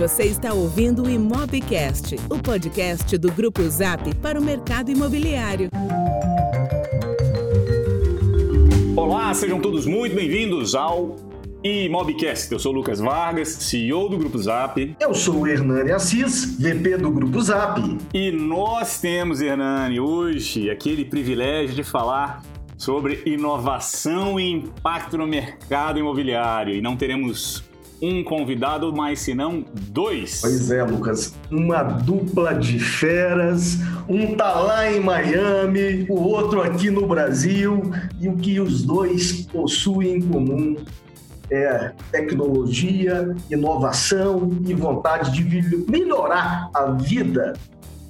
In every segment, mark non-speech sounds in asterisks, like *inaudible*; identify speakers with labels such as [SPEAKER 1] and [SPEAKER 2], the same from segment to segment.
[SPEAKER 1] Você está ouvindo o Imobcast, o podcast do Grupo Zap para o mercado imobiliário.
[SPEAKER 2] Olá, sejam todos muito bem-vindos ao Imobcast. Eu sou o Lucas Vargas, CEO do Grupo Zap.
[SPEAKER 3] Eu sou o Hernani Assis, VP do Grupo Zap.
[SPEAKER 2] E nós temos, Hernani, hoje aquele privilégio de falar sobre inovação e impacto no mercado imobiliário. E não teremos um convidado, mas se não dois.
[SPEAKER 3] Pois é, Lucas. Uma dupla de feras. Um tá lá em Miami, o outro aqui no Brasil. E o que os dois possuem em comum é tecnologia, inovação e vontade de melhorar a vida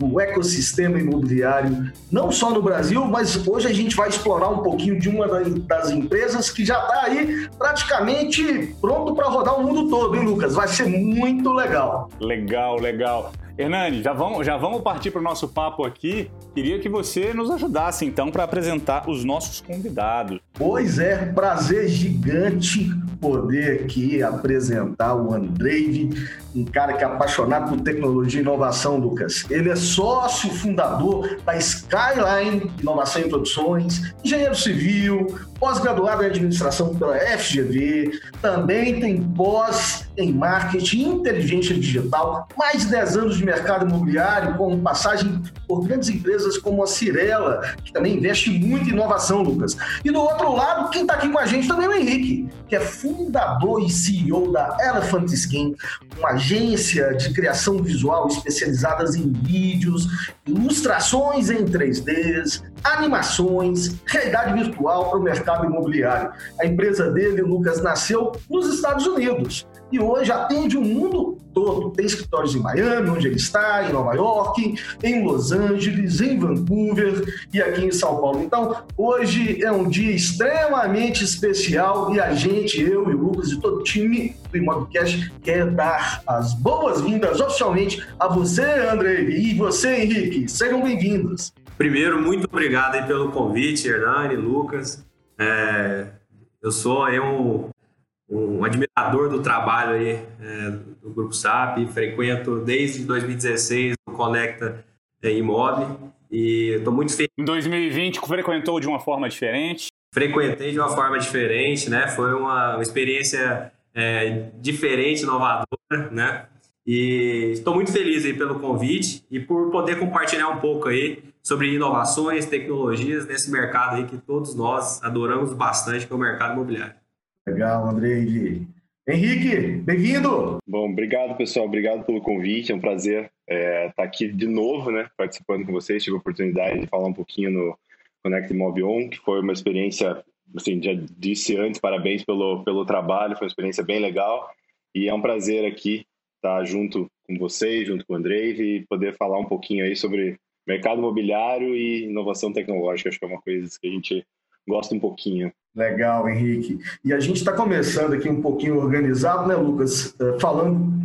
[SPEAKER 3] o ecossistema imobiliário, não só no Brasil, mas hoje a gente vai explorar um pouquinho de uma das empresas que já está aí praticamente pronto para rodar o mundo todo, hein, Lucas? Vai ser muito legal.
[SPEAKER 2] Legal, legal. Hernani, já vamos, já vamos partir para o nosso papo aqui. Queria que você nos ajudasse, então, para apresentar os nossos convidados.
[SPEAKER 3] Pois é, prazer gigante poder aqui apresentar o Andrei, um cara que é apaixonado por tecnologia e inovação, Lucas. Ele é sócio fundador da Skyline Inovação e Produções, engenheiro civil, pós-graduado em administração pela FGV, também tem pós em marketing inteligência digital, mais de 10 anos de mercado imobiliário, com passagem por grandes empresas como a Cirela, que também investe muito em inovação, Lucas. E do outro lado, quem está aqui com a gente também é o Henrique, que é fundador e CEO da Elephant Skin, uma agência de criação visual especializada em vídeos, ilustrações em 3D, animações, realidade virtual para o mercado imobiliário. A empresa dele, Lucas, nasceu nos Estados Unidos e hoje atende o mundo todo. Tem escritórios em Miami, onde ele está, em Nova York, em Los Angeles, em Vancouver e aqui em São Paulo. Então, hoje é um dia extremamente especial e a gente, eu e o Lucas e todo o time do Imobcast quer dar as boas-vindas oficialmente a você, André, e você, Henrique. Sejam bem-vindos.
[SPEAKER 4] Primeiro, muito obrigado pelo convite, Hernani, Lucas. É, eu sou aí um, admirador do trabalho aí, é, do Grupo SAP, frequento desde 2016 o Conecta é, Imob e estou muito feliz.
[SPEAKER 2] Em 2020 frequentou de uma forma diferente?
[SPEAKER 4] Frequentei de uma forma diferente, né? Foi uma, uma experiência é, diferente, inovadora, né? E estou muito feliz aí pelo convite e por poder compartilhar um pouco aí sobre inovações, tecnologias nesse mercado aí que todos nós adoramos bastante, que é o mercado imobiliário.
[SPEAKER 3] Legal, Andrei. Henrique, bem-vindo!
[SPEAKER 5] Bom, obrigado, pessoal. Obrigado pelo convite. É um prazer é, estar aqui de novo, né, participando com vocês. Tive a oportunidade de falar um pouquinho no Connect Mobile On, que foi uma experiência, assim, já disse antes, parabéns pelo, pelo trabalho, foi uma experiência bem legal. E é um prazer aqui estar junto com vocês, junto com o Andrei, e poder falar um pouquinho aí sobre mercado imobiliário e inovação tecnológica. Acho que é uma coisa que a gente gosta um pouquinho.
[SPEAKER 3] Legal, Henrique. E a gente está começando aqui um pouquinho organizado, né, Lucas? É, falando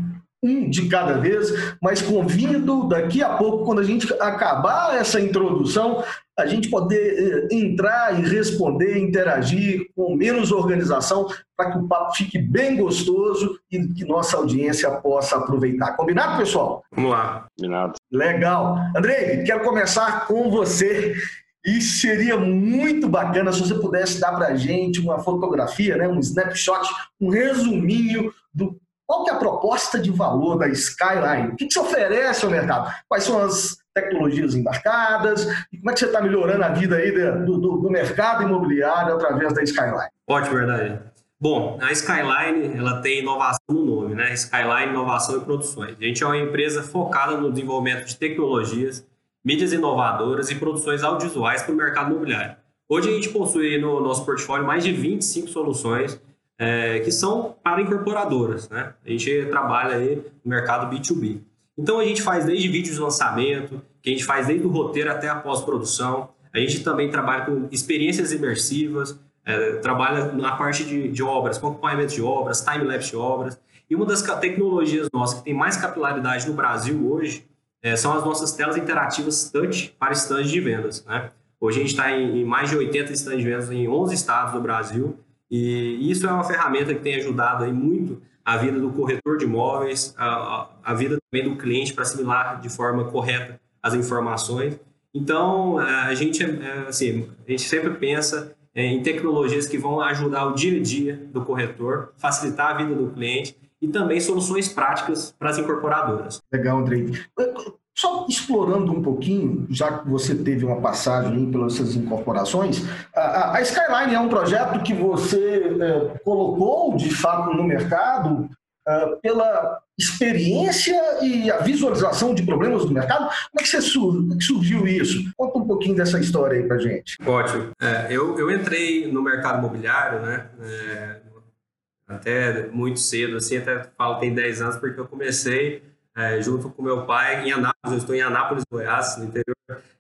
[SPEAKER 3] um de cada vez, mas convido daqui a pouco, quando a gente acabar essa introdução, a gente poder eh, entrar e responder, interagir com menos organização, para que o papo fique bem gostoso e que nossa audiência possa aproveitar. Combinado, pessoal?
[SPEAKER 4] Vamos lá.
[SPEAKER 5] Combinado.
[SPEAKER 3] Legal. Andrei, quero começar com você. E seria muito bacana se você pudesse dar para a gente uma fotografia, né, um snapshot, um resuminho do qual que é a proposta de valor da Skyline? O que, que você oferece ao mercado? Quais são as tecnologias embarcadas? E como é que você está melhorando a vida aí do, do, do, mercado imobiliário através da Skyline?
[SPEAKER 4] Ótimo, verdade. Bom, a Skyline ela tem inovação no nome, né? Skyline Inovação e Produções. A gente é uma empresa focada no desenvolvimento de tecnologias, mídias inovadoras e produções audiovisuais para o mercado imobiliário. Hoje a gente possui no nosso portfólio mais de 25 soluções é, que são para incorporadoras. Né? A gente trabalha aí no mercado B2B. Então a gente faz desde vídeos de lançamento, que a gente faz desde o roteiro até a pós-produção. A gente também trabalha com experiências imersivas, é, trabalha na parte de, de obras, com acompanhamento de obras, time-lapse de obras. E uma das tecnologias nossas que tem mais capilaridade no Brasil hoje é, são as nossas telas interativas touch para estandes de vendas. Né? Hoje a gente está em, em mais de 80 estandes de vendas em 11 estados do Brasil e isso é uma ferramenta que tem ajudado aí muito a vida do corretor de imóveis, a, a vida também do cliente para assimilar de forma correta as informações. Então, a gente, é, assim, a gente sempre pensa em tecnologias que vão ajudar o dia a dia do corretor, facilitar a vida do cliente e também soluções práticas para as incorporadoras.
[SPEAKER 3] Legal, Andrei. Só explorando um pouquinho, já que você teve uma passagem pelas essas incorporações, a, Skyline é um projeto que você é, colocou de fato no mercado é, pela experiência e a visualização de problemas do mercado. Como é que, você como é que surgiu isso? Conta um pouquinho dessa história aí para gente.
[SPEAKER 4] Ótimo. É, eu, eu entrei no mercado imobiliário, né? Até muito cedo, assim, até falo tem 10 anos, porque eu comecei é, junto com meu pai em Anápolis. Eu estou em Anápolis, Goiás, no interior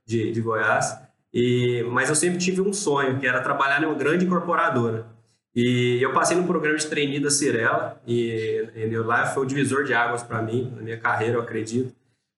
[SPEAKER 4] de, de Goiás. E, mas eu sempre tive um sonho, que era trabalhar em uma grande incorporadora. E eu passei no programa de trainee da Cirela, e, e lá foi o divisor de águas para mim, na minha carreira, eu acredito.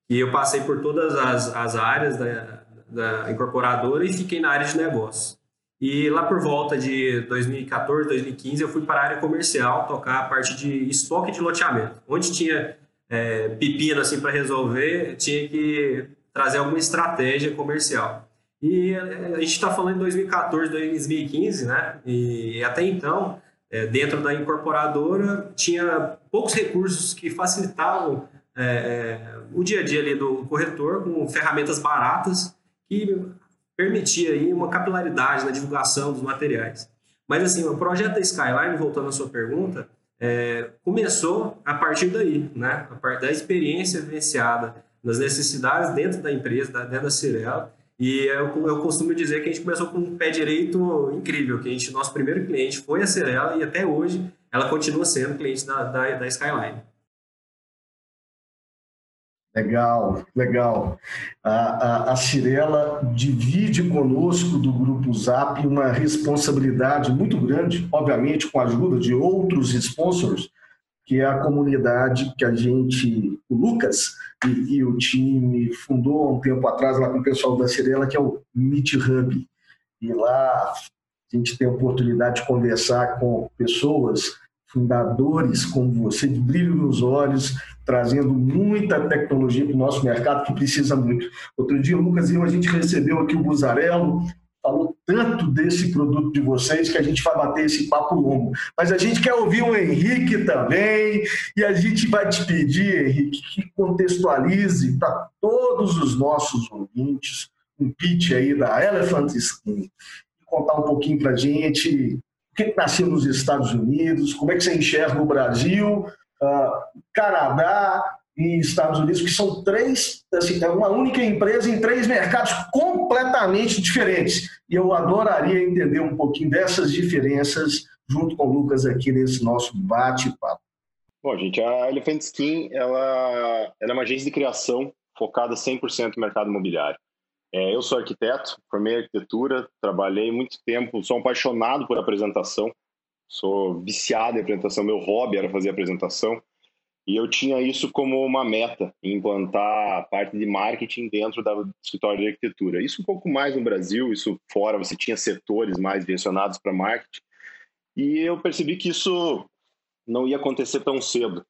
[SPEAKER 4] E eu passei por todas as, as áreas da, da incorporadora e fiquei na área de negócios. E lá por volta de 2014, 2015, eu fui para a área comercial, tocar a parte de estoque de loteamento. Onde tinha é, pepino assim para resolver, tinha que trazer alguma estratégia comercial. E é, a gente está falando de 2014, 2015, né? E até então, é, dentro da incorporadora, tinha poucos recursos que facilitavam é, é, o dia a dia ali do corretor com ferramentas baratas que permitia aí uma capilaridade na divulgação dos materiais. Mas assim, o projeto da Skyline, voltando à sua pergunta, é, começou a partir daí, né? A partir da experiência vivenciada nas necessidades dentro da empresa, dentro da Cirela. E eu, eu costumo dizer que a gente começou com um pé direito incrível, que a gente, nosso primeiro cliente foi a Cirela e até hoje ela continua sendo cliente da, da, da Skyline.
[SPEAKER 3] Legal, legal. A, a, a Cirela divide conosco do Grupo Zap uma responsabilidade muito grande, obviamente com a ajuda de outros sponsors, que é a comunidade que a gente, o Lucas e, e o time fundou há um tempo atrás lá com o pessoal da Cirela, que é o Meet Hub. E lá a gente tem a oportunidade de conversar com pessoas fundadores como você, de brilho nos olhos, trazendo muita tecnologia para o nosso mercado, que precisa muito. Outro dia, Lucas e eu, a gente recebeu aqui o Buzarello, falou tanto desse produto de vocês que a gente vai bater esse papo longo. Mas a gente quer ouvir o Henrique também, e a gente vai te pedir, Henrique, que contextualize para todos os nossos ouvintes um pitch aí da Elephant Skin. Contar um pouquinho para a gente que nasceu nos Estados Unidos, como é que você enxerga o Brasil, uh, Canadá e Estados Unidos, que são três, assim, é uma única empresa em três mercados completamente diferentes. E eu adoraria entender um pouquinho dessas diferenças junto com o Lucas aqui nesse nosso bate-papo.
[SPEAKER 5] Bom, gente, a Elephant Skin ela, ela é uma agência de criação focada 100% no mercado imobiliário. É, eu sou arquiteto, formei arquitetura, trabalhei muito tempo, sou apaixonado por apresentação, sou viciado em apresentação, meu hobby era fazer apresentação, e eu tinha isso como uma meta, implantar a parte de marketing dentro do escritório de arquitetura. Isso um pouco mais no Brasil, isso fora, você tinha setores mais direcionados para marketing, e eu percebi que isso não ia acontecer tão cedo.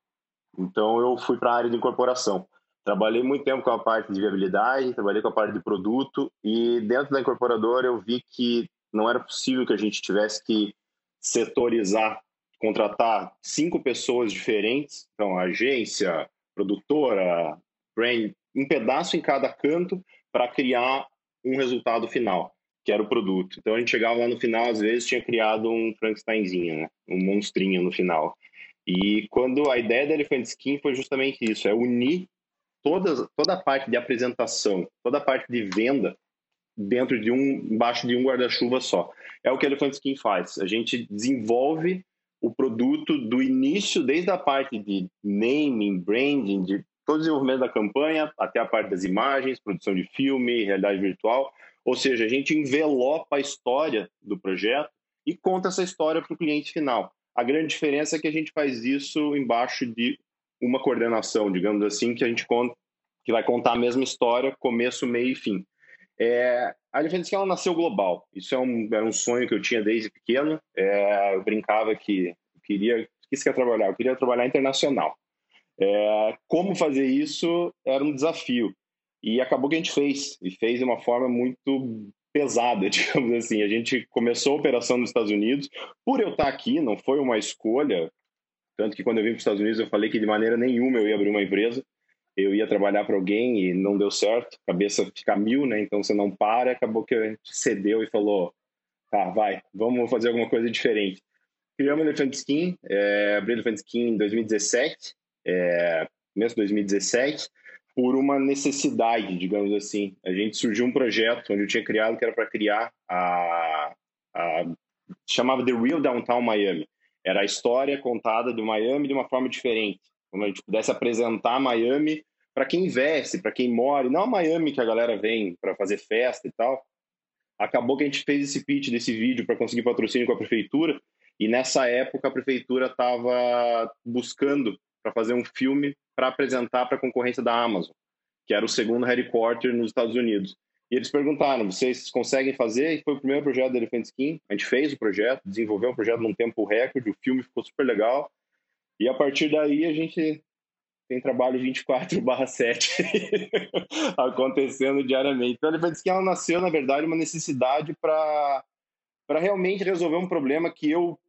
[SPEAKER 5] Então eu fui para a área de incorporação. Trabalhei muito tempo com a parte de viabilidade, trabalhei com a parte de produto e dentro da incorporadora eu vi que não era possível que a gente tivesse que setorizar, contratar cinco pessoas diferentes, então agência, produtora, brand, um pedaço em cada canto para criar um resultado final, que era o produto. Então a gente chegava lá no final, às vezes tinha criado um Frankensteinzinho, né? um monstrinho no final. E quando a ideia da Elephant Skin foi justamente isso, é unir toda, toda a parte de apresentação, toda a parte de venda dentro de um, embaixo de um guarda-chuva só. É o que a Elephant Skin faz. A gente desenvolve o produto do início, desde a parte de naming, branding, de todo o desenvolvimento da campanha, até a parte das imagens, produção de filme, realidade virtual. Ou seja, a gente envelopa a história do projeto e conta essa história para o cliente final. A grande diferença é que a gente faz isso embaixo de uma coordenação, digamos assim, que a gente conta, que vai contar a mesma história, começo, meio e fim. É, a Elephant ela nasceu global. Isso é um, era um sonho que eu tinha desde pequeno. É, eu brincava que eu queria que você quer trabalhar? Eu queria trabalhar internacional. É, como fazer isso era um desafio. E acabou que a gente fez, e fez de uma forma muito pesada, *laughs* digamos assim. A gente começou a operação nos Estados Unidos. Por eu estar aqui, não foi uma escolha. Tanto que quando eu vim para os Estados Unidos, eu falei que de maneira nenhuma eu ia abrir uma empresa. Eu ia trabalhar para alguém e não deu certo. Cabeça fica mil, né? Então você não para. Acabou que a gente cedeu e falou: tá, vai, vamos fazer alguma coisa diferente. Criamos o Elephant Skin, é, abri o Elephant Skin em 2017, é, mesmo 2017 por uma necessidade, digamos assim. A gente surgiu um projeto onde eu tinha criado que era para criar a, a chamava The Real Downtown Miami. Era a história contada de Miami de uma forma diferente, como a gente pudesse apresentar Miami para quem investe, para quem mora, e não a Miami que a galera vem para fazer festa e tal. Acabou que a gente fez esse pitch desse vídeo para conseguir patrocínio com a prefeitura, e nessa época a prefeitura estava buscando para fazer um filme para apresentar para a concorrência da Amazon, que era o segundo headquarter nos Estados Unidos. E eles perguntaram: vocês conseguem fazer? E foi o primeiro projeto da Elephant Skin. A gente fez o projeto, desenvolveu o projeto num tempo recorde, o filme ficou super legal. E a partir daí a gente tem trabalho 24/7 *laughs* *laughs* acontecendo diariamente. Então a Elephant Skin ela nasceu, na verdade, uma necessidade para para realmente resolver um problema que eu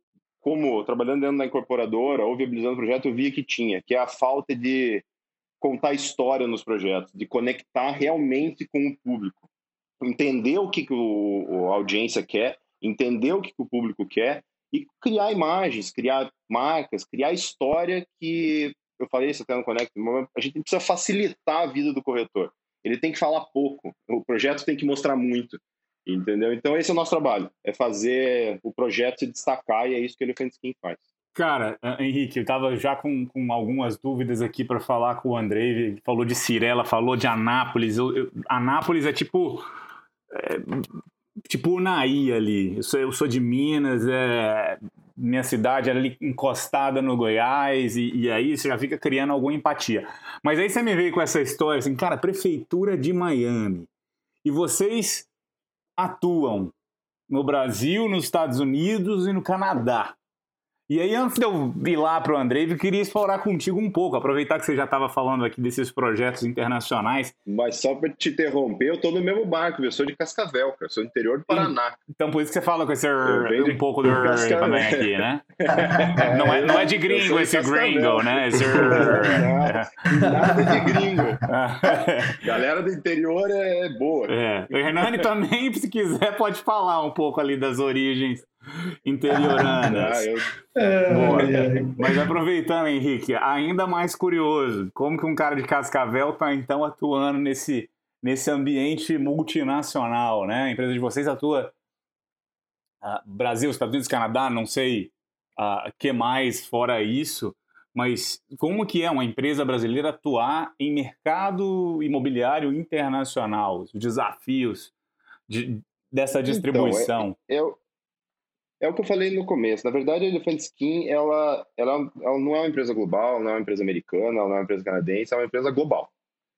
[SPEAKER 5] como trabalhando dentro da incorporadora ou viabilizando o projeto, eu via que tinha, que é a falta de contar história nos projetos, de conectar realmente com o público, entender o que, que o, a audiência quer, entender o que, que o público quer e criar imagens, criar marcas, criar história que eu falei isso até no Connect, a gente precisa facilitar a vida do corretor. Ele tem que falar pouco, o projeto tem que mostrar muito. Entendeu? Então esse é o nosso trabalho, é fazer o projeto se destacar e é isso que ele Elephant faz.
[SPEAKER 2] Cara, Henrique, eu estava já com, com algumas dúvidas aqui para falar com o Andrei. Ele falou de Cirela, falou de Anápolis. Eu, eu, Anápolis é tipo. É, tipo Unaí ali. Eu sou, eu sou de Minas, é, minha cidade era ali encostada no Goiás, e, e, aí você já fica criando alguma empatia. Mas aí você me veio com essa história assim, cara, Prefeitura de Miami. E vocês atuam no Brasil, nos Estados Unidos e no Canadá. E aí, antes de eu ir lá para o Andrei, eu queria explorar contigo um pouco, aproveitar que você já estava falando aqui desses projetos internacionais.
[SPEAKER 5] Mas só para te interromper, eu estou no mesmo barco, eu sou de Cascavel, cara, sou do interior do Paraná.
[SPEAKER 2] Então, por isso que você fala com esse um pouco do também aqui, né? *laughs* não, é, não é de gringo esse gringo, né? Esse...
[SPEAKER 5] não, nada de gringo. *laughs* Galera do interior é boa.
[SPEAKER 2] É. O Hernani também, *laughs* se quiser, pode falar um pouco ali das origens interioranas. *laughs* Ah, é, Mas aproveitando, Henrique, ainda mais curioso, como que um cara de Cascavel está então atuando nesse, nesse ambiente multinacional, né? A empresa de vocês atua uh, Brasil, Estados Unidos, Canadá, não sei o uh, que mais fora isso, mas como que é uma empresa brasileira atuar em mercado imobiliário internacional, os desafios de, dessa distribuição?
[SPEAKER 5] Então, é, eu, é o que eu falei no começo. Na verdade, a Elephant Skin, ela, ela, ela não é uma empresa global, não é uma empresa americana, não é uma empresa canadense, é uma empresa global.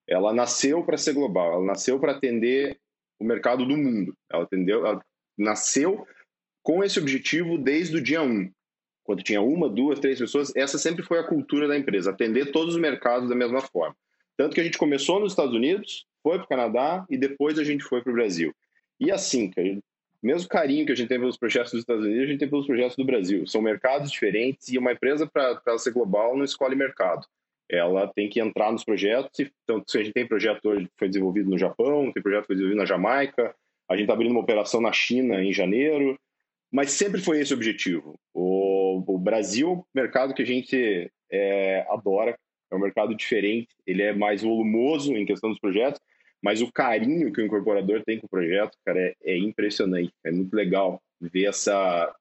[SPEAKER 5] Ela nasceu para ser global, ela nasceu para atender o mercado do mundo. Ela, atendeu, ela nasceu com esse objetivo desde o dia 1. Quando tinha uma, duas, três pessoas, essa sempre foi a cultura da empresa, atender todos os mercados da mesma forma. Tanto que a gente começou nos Estados Unidos, foi para o Canadá e depois a gente foi para o Brasil. E assim, mesmo carinho que a gente tem pelos projetos dos Estados Unidos, a gente tem pelos projetos do Brasil. São mercados diferentes e uma empresa, para ser global, não escolhe mercado. Ela tem que entrar nos projetos. Então, se a gente tem projeto hoje que foi desenvolvido no Japão, tem projeto que foi desenvolvido na Jamaica, a gente está abrindo uma operação na China em janeiro, mas sempre foi esse o objetivo. O, o Brasil mercado que a gente é, adora, é um mercado diferente, ele é mais volumoso em questão dos projetos, mas o carinho que o incorporador tem com o projeto, cara, é, é impressionante. É muito legal ver essa,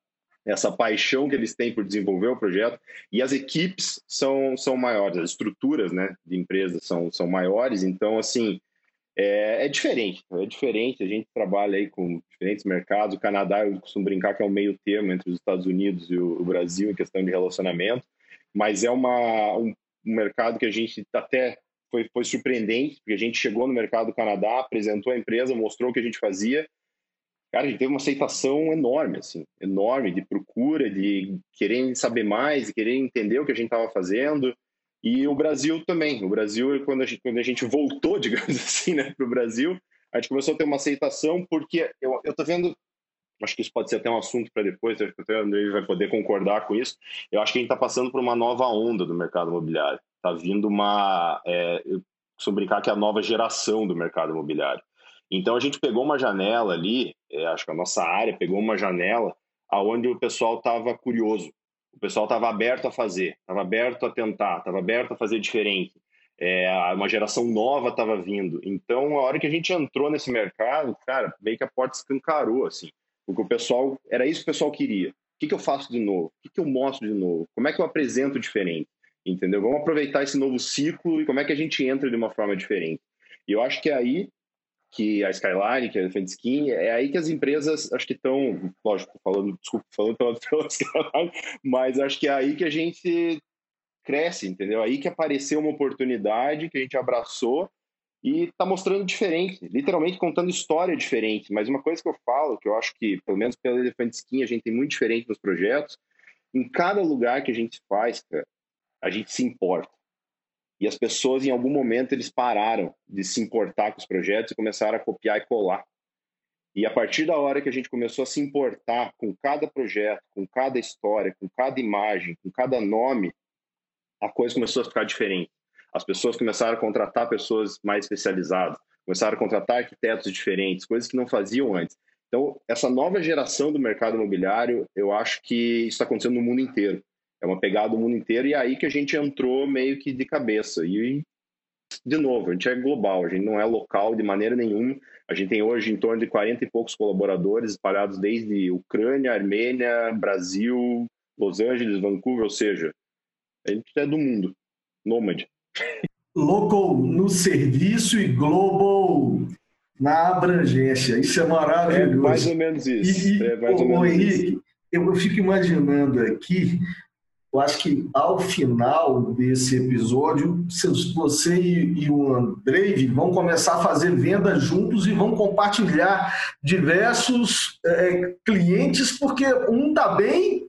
[SPEAKER 5] essa paixão que eles têm por desenvolver o projeto. E as equipes são, são maiores, as estruturas né, de empresas são, são maiores. Então, assim, é, é, diferente. É diferente. A gente trabalha aí com diferentes mercados. O Canadá, eu costumo brincar que é o meio termo entre os Estados Unidos e o, o Brasil em questão de relacionamento. Mas é uma, um, um mercado que a gente até foi, foi surpreendente, porque a gente chegou no mercado do Canadá, apresentou a empresa, mostrou o que a gente fazia, cara, a gente teve uma aceitação enorme, assim, enorme de procura, de querer saber mais, de querer entender o que a gente estava fazendo. E o Brasil também. O Brasil, quando a gente, quando a gente voltou, *laughs* digamos assim, né, para o Brasil, a gente começou a ter uma aceitação, porque eu estou vendo, acho que isso pode ser até um assunto para depois, acho que o André vai poder concordar com isso. Eu acho que a gente está passando por uma nova onda do mercado imobiliário. Está vindo uma. É, eu costumo brincar que é a nova geração do mercado imobiliário. Então a gente pegou uma janela ali, é, acho que a nossa área pegou uma janela aonde o pessoal estava curioso, o pessoal estava aberto a fazer, estava aberto a tentar, estava aberto a fazer diferente. É, uma geração nova estava vindo. Então, a hora que a gente entrou nesse mercado, cara, meio que a porta escancarou, assim. Porque o pessoal, era isso que o pessoal queria. O que, que eu faço de novo? O que, que eu mostro de novo? Como é que eu apresento diferente? Entendeu? Vamos aproveitar esse novo ciclo e como é que a gente entra de uma forma diferente. E eu acho que é aí que a Skyline, que a Elephant Skin, é aí que as empresas, acho que estão, lógico, falando, desculpa, falando pela, *laughs* pela Skyline, mas acho que é aí que a gente cresce, entendeu? Aí que apareceu uma oportunidade que a gente abraçou e está mostrando diferente, literalmente contando história diferente. Mas uma coisa que eu falo, que eu acho que, pelo menos pela Elephant Skin, a gente tem muito diferente nos projetos, em cada lugar que a gente faz, cara, a gente se importa. E as pessoas, em algum momento, eles pararam de se importar com os projetos e começaram a copiar e colar. E a partir da hora que a gente começou a se importar com cada projeto, com cada história, com cada imagem, com cada nome, a coisa começou a ficar diferente. As pessoas começaram a contratar pessoas mais especializadas, começaram a contratar arquitetos diferentes, coisas que não faziam antes. Então, essa nova geração do mercado imobiliário, eu acho que isso está acontecendo no mundo inteiro. É uma pegada do mundo inteiro e é aí que a gente entrou meio que de cabeça. E, de novo, a gente é global, a gente não é local de maneira nenhuma. A gente tem hoje em torno de 40 e poucos colaboradores espalhados desde Ucrânia, Armênia, Brasil, Los Angeles, Vancouver, ou seja, a gente é do mundo, nômade.
[SPEAKER 3] Local no serviço e global na abrangência. Isso é maravilhoso.
[SPEAKER 5] É mais ou menos isso.
[SPEAKER 3] E,
[SPEAKER 5] é mais
[SPEAKER 3] ou menos Henrique, isso. eu fico imaginando aqui eu acho que ao final desse episódio, você e o Andrei vão começar a fazer vendas juntos e vão compartilhar diversos é, clientes, porque um está bem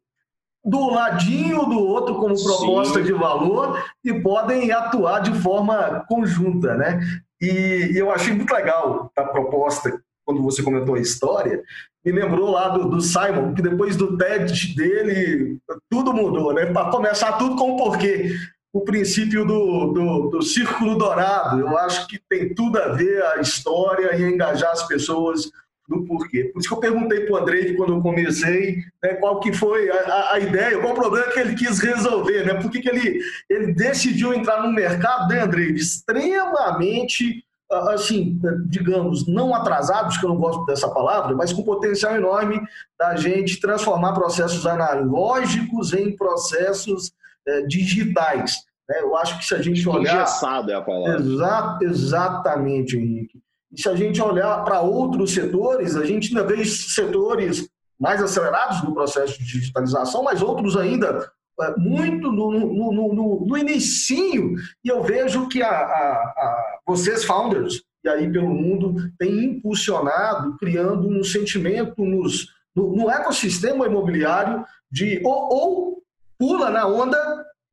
[SPEAKER 3] do ladinho do outro como proposta Sim. de valor e podem atuar de forma conjunta, né? E, e eu achei muito legal a proposta quando você comentou a história, me lembrou lá do, do, Simon, que depois do TED dele, tudo mudou, né? Para começar tudo com o porquê. O princípio do, do, do, círculo dourado. Eu acho que tem tudo a ver a história e engajar as pessoas do porquê. Por isso que eu perguntei para o Andrei, quando eu comecei, né, qual que foi a, a, ideia, qual o problema que ele quis resolver, né? Por que, que ele, ele decidiu entrar no mercado, né, Andrei? Extremamente assim, digamos, não atrasados, que eu não gosto dessa palavra, mas com potencial enorme da gente transformar processos analógicos em processos é, digitais. Né? Eu acho que se a gente olhar...
[SPEAKER 5] Engessado é a palavra.
[SPEAKER 3] Exa exatamente, Henrique. E se a gente olhar para outros setores, a gente ainda vê setores mais acelerados no processo de digitalização, mas outros ainda muito no, no, no, no inicinho, e eu vejo que a, a, a, vocês, founders, e aí pelo mundo, têm impulsionado, criando um sentimento nos, no, no ecossistema imobiliário de ou, ou pula na onda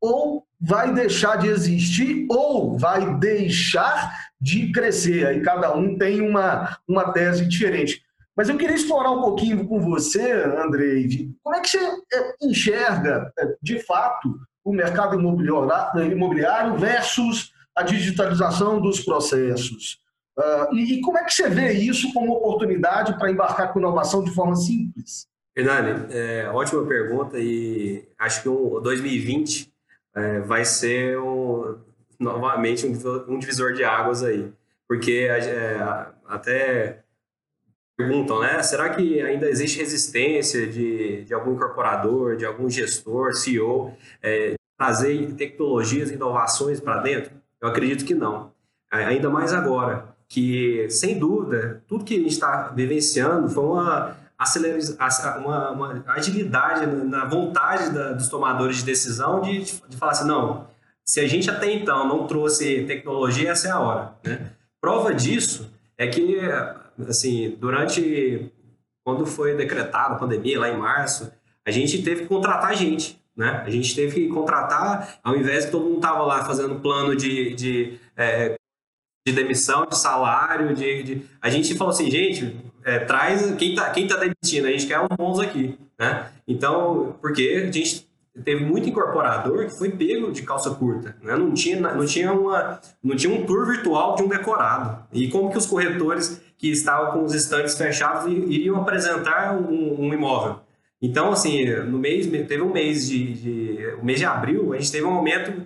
[SPEAKER 3] ou vai deixar de existir ou vai deixar de crescer. Aí cada um tem uma, uma tese diferente. Mas eu queria explorar um pouquinho com você, Andrei, como é que você é, enxerga, é, de fato, o mercado imobiliário versus a digitalização dos processos? Uh, e, como é que você vê isso como oportunidade para embarcar com inovação de forma simples?
[SPEAKER 4] Hernani, é, ótima pergunta e acho que o 2020 é, vai ser um, novamente um, divisor de águas aí, porque é, até perguntam, né? Será que ainda existe resistência de, de algum incorporador, de algum gestor, CEO, é, trazer tecnologias, inovações para dentro? Eu acredito que não. Ainda mais agora, que, sem dúvida, tudo que a gente está vivenciando foi uma, uma, uma agilidade na vontade da, dos tomadores de decisão de, de falar assim, não, se a gente até então não trouxe tecnologia, essa é a hora. Né? Prova disso é que assim, durante quando foi decretada a pandemia, lá em março, a gente teve que contratar gente. Né? A gente teve que contratar, ao invés de todo mundo estava lá fazendo plano de, de, é, de demissão, de salário, de, de, a gente falou assim, gente, é, traz quem está quem tá demitindo, a gente quer uns bons aqui. Né? Então, porque a gente teve muito incorporador que foi pego de calça curta, né? não, tinha, não, tinha uma, não tinha um tour virtual de um decorado. E como que os corretores que estavam com os estantes fechados iriam apresentar um, um imóvel? Então, assim, no mês, teve um mês de, de, o mês de abril, a gente teve um aumento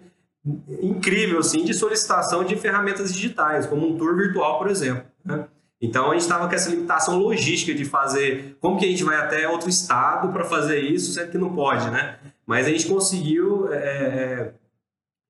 [SPEAKER 4] incrível, assim, de solicitação de ferramentas digitais, como um tour virtual, por exemplo. Né? Então, a gente estava com essa limitação logística de fazer, como que a gente vai até outro estado para fazer isso, sendo que não pode, né? Mas a gente conseguiu é,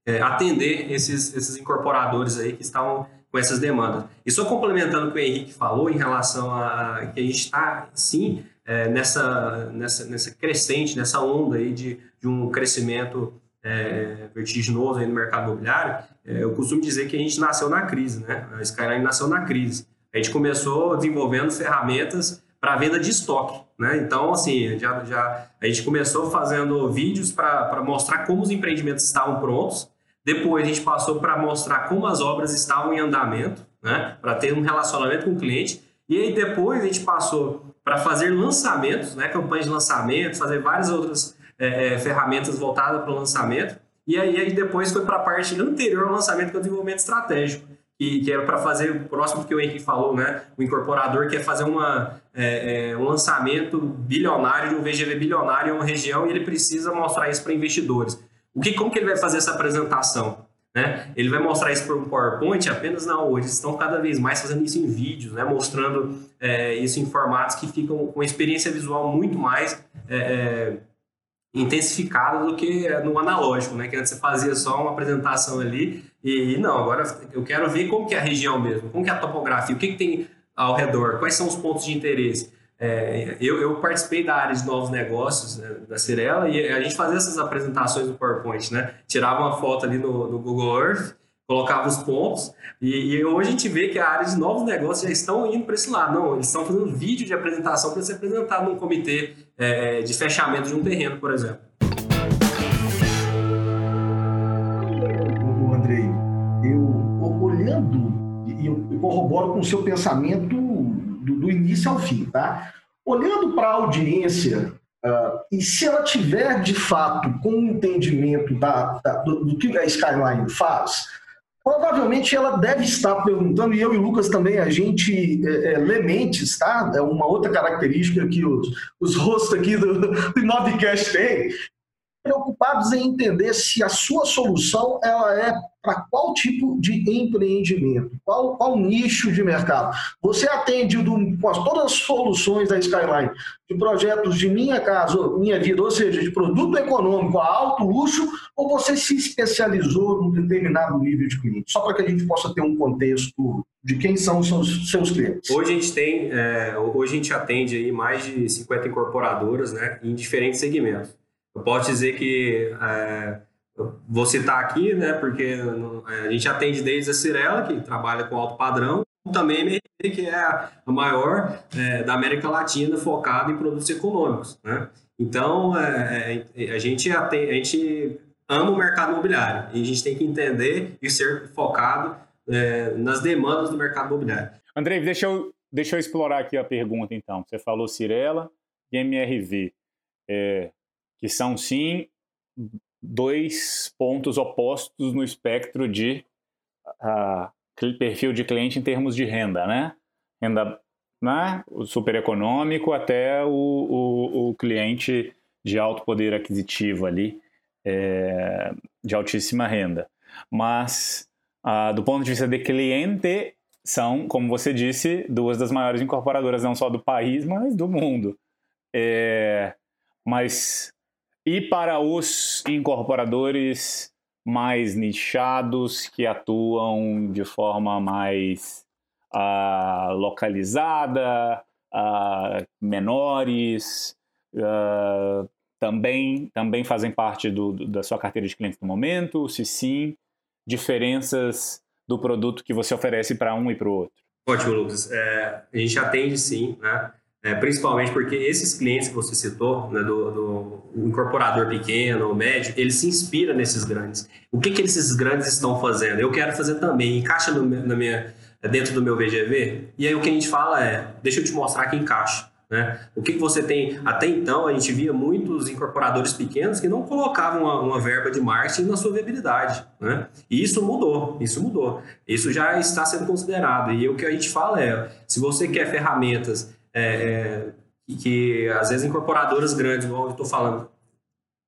[SPEAKER 4] é, é, atender esses, esses incorporadores aí que estavam com essas demandas. E só complementando o que o Henrique falou em relação a que a gente está, sim, é, nessa, nessa, nessa crescente, nessa onda aí de, de um crescimento é, vertiginoso aí no mercado imobiliário, é, eu costumo dizer que a gente nasceu na crise, né? A Skyline nasceu na crise. A gente começou desenvolvendo ferramentas para venda de estoque, né? Então, assim, já, já a gente começou fazendo vídeos para mostrar como os empreendimentos estavam prontos. Depois a gente passou para mostrar como as obras estavam em andamento, né? Para ter um relacionamento com o cliente. E aí depois a gente passou para fazer lançamentos, né, campanhas de lançamento, fazer várias outras é, é, ferramentas voltadas para o lançamento. E aí, depois foi para a parte anterior ao lançamento, que é o desenvolvimento estratégico, que, que era para fazer, próximo do que o Henrique falou, né, o incorporador quer fazer uma, é, é, um lançamento bilionário, de um VGV bilionário em uma região, e ele precisa mostrar isso para investidores. O que, como que ele vai fazer essa apresentação? Né? Ele vai mostrar isso por um PowerPoint apenas não. Hoje estão cada vez mais fazendo isso em vídeos, né? mostrando é, isso em formatos que ficam com experiência visual muito mais é, é, intensificada do que no analógico, né? que antes você fazia só uma apresentação ali e, e, não, agora eu quero ver como que é a região mesmo, como que é a topografia, o que, que tem ao redor, quais são os pontos de interesse. É, eu, eu, participei da área de novos negócios né, da Cirela e a gente fazia essas apresentações no PowerPoint, né? Tirava uma foto ali no, no Google Earth, colocava os pontos e, e, hoje a gente vê que a área de novos negócios já estão indo para esse lado. Não, eles estão fazendo vídeo de apresentação para ser apresentado num comitê é, de fechamento de um terreno, por exemplo.
[SPEAKER 3] Andrei, eu olhando e eu corroboro com o seu pensamento do, do início ao fim, tá? Olhando para a audiência, uh, e se ela tiver de fato com um entendimento da, da, do, do, que a Skyline faz, provavelmente ela deve estar perguntando, e eu e o Lucas também, a gente é, é, lê mentes, tá? É uma outra característica que os, os hosts aqui do, do Imobcast têm, preocupados em entender se a sua solução ela é para qual tipo de empreendimento, qual, qual nicho de mercado. Você atende do, com as, todas as soluções da Skyline, de projetos de minha casa, minha vida, ou seja, de produto econômico a alto luxo, ou você se especializou num determinado nível de cliente? Só para que a gente possa ter um contexto de quem são os seus, seus clientes.
[SPEAKER 4] Hoje a gente tem, é, hoje a gente atende aí mais de 50 incorporadoras, né, em diferentes segmentos. Eu posso dizer que é, vou citar aqui, né, porque é, a gente atende desde a Cirela, que trabalha com alto padrão, também a MRV, que é a maior é, da América Latina focada em produtos econômicos. Né? Então, é, é, a, gente atende, a gente ama o mercado imobiliário e a gente tem que entender e ser focado é, nas demandas do mercado imobiliário.
[SPEAKER 2] Andrei, deixa eu, deixa eu explorar aqui a pergunta, então. Você falou Cirela e MRV. É, que são sim dois pontos opostos no espectro de uh, perfil de cliente em termos de renda, né? Renda né? o super econômico até o, o, o, cliente de alto poder aquisitivo ali, é, de altíssima renda. Mas, uh, do ponto de vista de cliente, são, como você disse, duas das maiores incorporadoras, não só do país, mas do mundo. É, mas e para os incorporadores mais nichados, que atuam de forma mais uh, localizada, uh, menores, uh, também, também fazem parte do, do, da sua carteira de clientes no momento? Se sim, diferenças do produto que você oferece para um e para o outro?
[SPEAKER 4] Ótimo, Lucas. É, a gente atende sim, né? É, principalmente porque esses clientes que você citou, né, do, do incorporador pequeno, o médio, ele se inspira nesses grandes. O que, que esses grandes estão fazendo? Eu quero fazer também, encaixa no, na minha, dentro do meu VGV? E aí o que a gente fala é, deixa eu te mostrar que encaixa. Né? O que, que você tem? Até então, a gente via muitos incorporadores pequenos que não colocavam uma, uma verba de marketing na sua viabilidade. Né? E isso mudou, isso mudou. Isso já está sendo considerado. E o que a gente fala é, se você quer ferramentas é, é, que, às vezes incorporadoras grandes, como eu estou falando,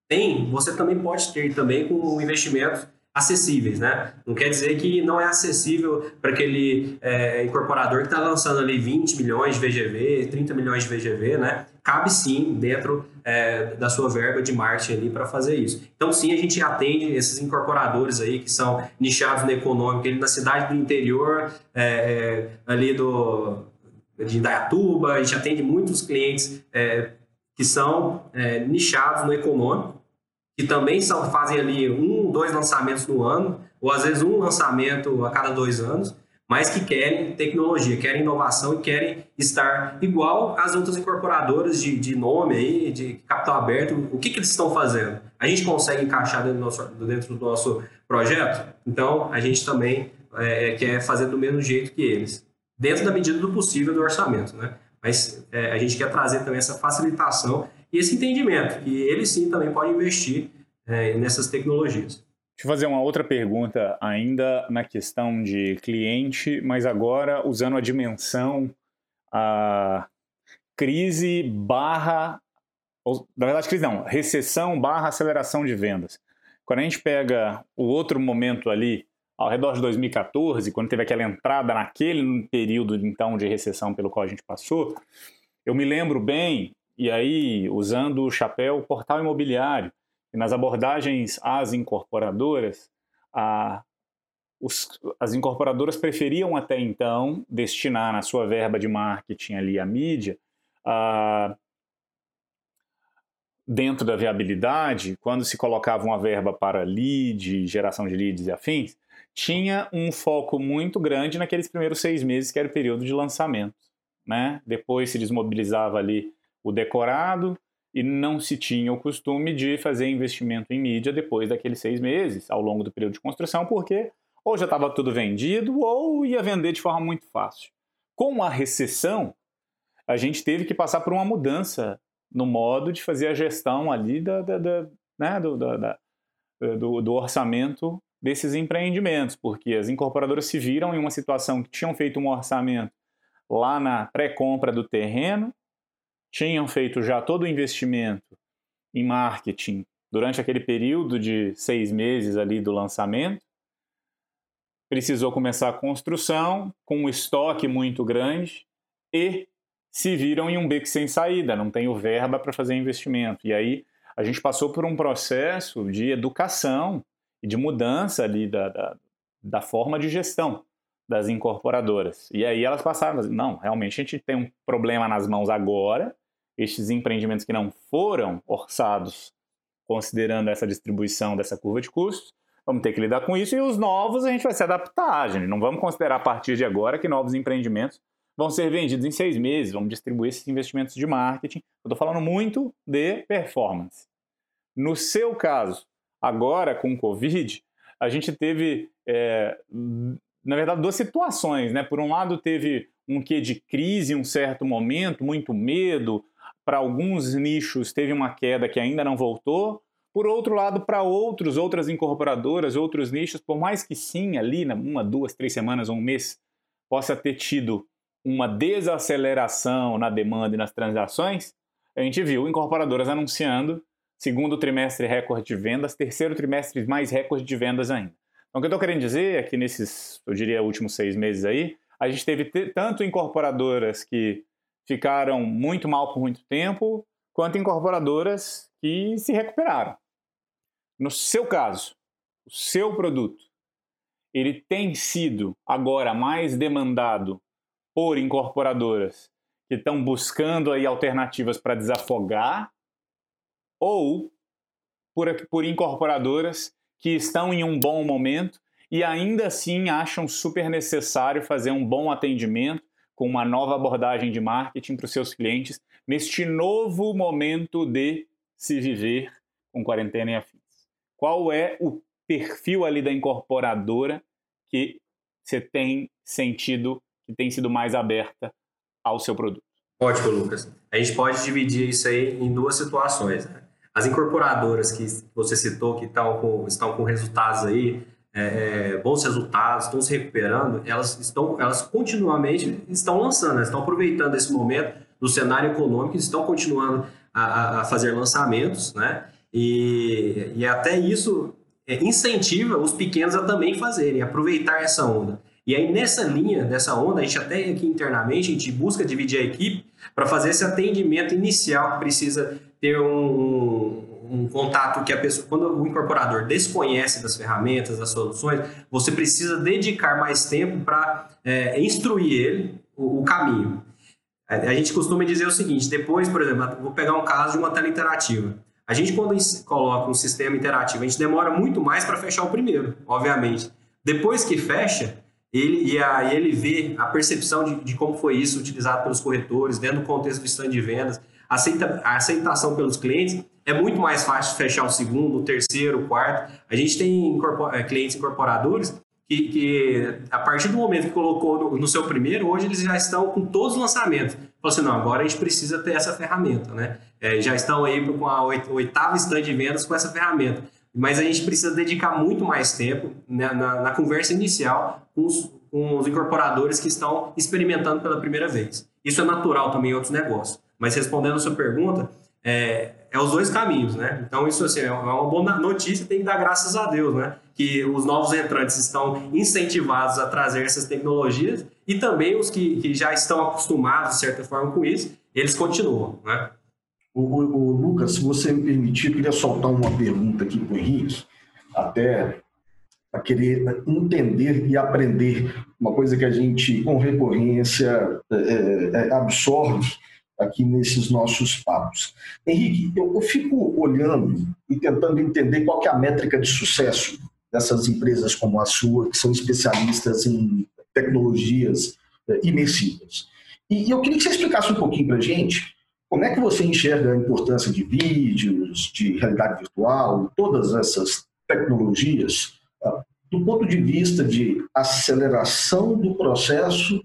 [SPEAKER 4] tem, você também pode ter também com investimentos acessíveis, né? Não quer dizer que não é acessível para aquele é, incorporador que está lançando ali 20 milhões de VGV, 30 milhões de VGV, né? Cabe sim dentro é, da sua verba de marketing ali para fazer isso. Então sim, a gente atende esses incorporadores aí que são nichados no econômico, ele na cidade do interior, é, é ali do de Indaiatuba, a gente atende muitos clientes é, que são é, nichados no econômico, que também são, fazem ali um, dois lançamentos no ano, ou às vezes um lançamento a cada dois anos, mas que querem tecnologia, querem inovação e querem estar igual às outras incorporadoras de, de nome aí, de capital aberto. O que, que eles estão fazendo? A gente consegue encaixar dentro do nosso, dentro do nosso projeto? Então, a gente também é, quer fazer do mesmo jeito que eles, dentro da medida do possível do orçamento, né? Mas é, a gente quer trazer também essa facilitação e esse entendimento, que ele sim também pode investir é, nessas tecnologias.
[SPEAKER 2] Deixa eu fazer uma outra pergunta, ainda na questão de cliente, mas agora usando a dimensão a crise barra, ou, na verdade crise não, recessão barra aceleração de vendas. Quando a gente pega o outro momento ali, ao redor de 2014, quando teve aquela entrada naquele período então de recessão pelo qual a gente passou, eu me lembro bem e aí, usando o chapéu portal imobiliário, e nas abordagens às incorporadoras, a, os, as incorporadoras preferiam até então destinar na sua verba de marketing ali a mídia, a, dentro da viabilidade, quando se colocava uma verba para lead, geração de leads e afins, tinha um foco muito grande naqueles primeiros seis meses, que era o período de lançamento. Né? Depois se desmobilizava ali o decorado e não se tinha o costume de fazer investimento em mídia depois daqueles seis meses, ao longo do período de construção, porque ou já estava tudo vendido ou ia vender de forma muito fácil. Com a recessão, a gente teve que passar por uma mudança no modo de fazer a gestão ali da, da, da né, do, da, do, do orçamento desses empreendimentos, porque as incorporadoras se viram em uma situação que tinham feito um orçamento lá na pré-compra do terreno, tinham feito já todo o investimento em marketing durante aquele período de seis meses ali do lançamento, precisou começar a construção com um estoque muito grande e se viram em um beco sem saída, não tenho verba para fazer investimento. E aí a gente passou por um processo de educação e de mudança ali da, da, da forma de gestão das incorporadoras. E aí elas passaram, não, realmente a gente tem um problema nas mãos agora, estes empreendimentos que não foram orçados considerando essa distribuição dessa curva de custos, vamos ter que lidar com isso e os novos a gente vai se adaptar, gente. Não vamos considerar a partir de agora que novos empreendimentos vão ser vendidos em seis meses, vamos distribuir esses investimentos de marketing. Eu estou falando muito de performance. No seu caso, agora com o Covid, a gente teve, é, na verdade, duas situações. Né? Por um lado, teve um quê de crise em um certo momento, muito medo, para alguns nichos teve uma queda que ainda não voltou. Por outro lado, para outros, outras incorporadoras, outros nichos, por mais que sim, ali, uma, duas, três semanas, um mês, possa ter tido uma desaceleração na demanda e nas transações, a gente viu incorporadoras anunciando segundo trimestre recorde de vendas, terceiro trimestre mais recorde de vendas ainda. Então, o que eu estou querendo dizer é que nesses, eu diria, últimos seis meses aí, a gente teve tanto incorporadoras que ficaram muito mal por muito tempo, quanto incorporadoras que se recuperaram. No seu caso, o seu produto, ele tem sido agora mais demandado por incorporadoras que estão buscando aí alternativas para desafogar ou por, por incorporadoras que estão em um bom momento e ainda assim acham super necessário fazer um bom atendimento com uma nova abordagem de marketing para os seus clientes neste novo momento de se viver com quarentena e afins? Qual é o perfil ali da incorporadora que você tem sentido que tem sido mais aberta ao seu produto?
[SPEAKER 4] Ótimo, Lucas. A gente pode dividir isso aí em duas situações. Né? As incorporadoras que você citou, que estão com, estão com resultados aí, é, é, bons resultados, estão se recuperando, elas estão, elas continuamente estão lançando, estão aproveitando esse momento do cenário econômico, estão continuando a, a fazer lançamentos, né? E, e até isso é, incentiva os pequenos a também fazerem, aproveitar essa onda. E aí, nessa linha, dessa onda, a gente até aqui internamente, a gente busca dividir a equipe para fazer esse atendimento inicial que precisa ter um, um, contato que a pessoa, quando o incorporador desconhece das ferramentas, das soluções, você precisa dedicar mais tempo para é, instruir ele o, o caminho. A, gente costuma dizer o seguinte: depois, por exemplo, vou pegar um caso de uma tela interativa. A gente, quando coloca um sistema interativo, a gente demora muito mais para fechar o primeiro, obviamente. Depois que fecha, ele, e aí ele vê a percepção de, de, como foi isso utilizado pelos corretores, dentro do contexto do stand de vendas, a aceitação pelos clientes, é muito mais fácil fechar o segundo, o terceiro, o quarto. A gente tem é, clientes incorporadores que, que, a partir do momento que colocou no, no, seu primeiro, hoje eles já estão com todos os lançamentos. Falou assim, não, agora a gente precisa ter essa ferramenta, né? É, já estão aí com a oitava stand de vendas com essa ferramenta mas a gente precisa dedicar muito mais tempo né, na, na, conversa inicial com os, com os, incorporadores que estão experimentando pela primeira vez. Isso é natural também em outros negócios. Mas respondendo a sua pergunta, é, é os dois caminhos, né? Então, isso assim, é uma boa notícia, tem que dar graças a Deus, né? Que os novos entrantes estão incentivados a trazer essas tecnologias e também os que, que já estão acostumados, de certa forma, com isso, eles continuam, né?
[SPEAKER 3] O, o, o, Lucas, se você me permitir, eu queria soltar uma pergunta aqui para o Henrique, até para querer entender e aprender uma coisa que a gente, com recorrência, é, é, é absorve aqui nesses nossos papos. Henrique, eu, eu, fico olhando e tentando entender qual é a métrica de sucesso dessas empresas como a sua, que são especialistas em tecnologias é, imersivas. E eu queria que você explicasse um pouquinho para a gente como é que você enxerga a importância de vídeos, de realidade virtual, todas essas tecnologias, tá? do ponto de vista de aceleração do processo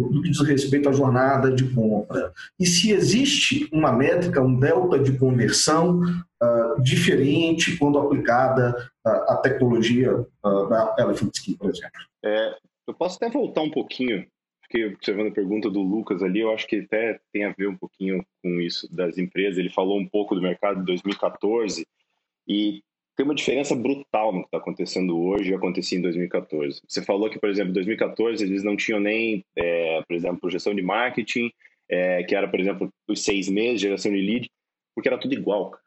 [SPEAKER 3] do que diz respeito à jornada de compra? E se existe uma métrica, um delta de conversão uh, diferente quando aplicada uh, à tecnologia uh, da Elephant Skin, por exemplo?
[SPEAKER 5] É, eu posso até voltar um pouquinho fiquei observando a pergunta do Lucas ali, eu acho que até tem a ver um pouquinho com isso das empresas. Ele falou um pouco do mercado de 2014 e tem uma diferença brutal no que está acontecendo hoje e acontecia em 2014. Você falou que, por exemplo, em 2014 eles não tinham nem, é, por exemplo, projeção de marketing, é, que era, por exemplo, os seis meses, geração de lead, porque era tudo igual. Cara.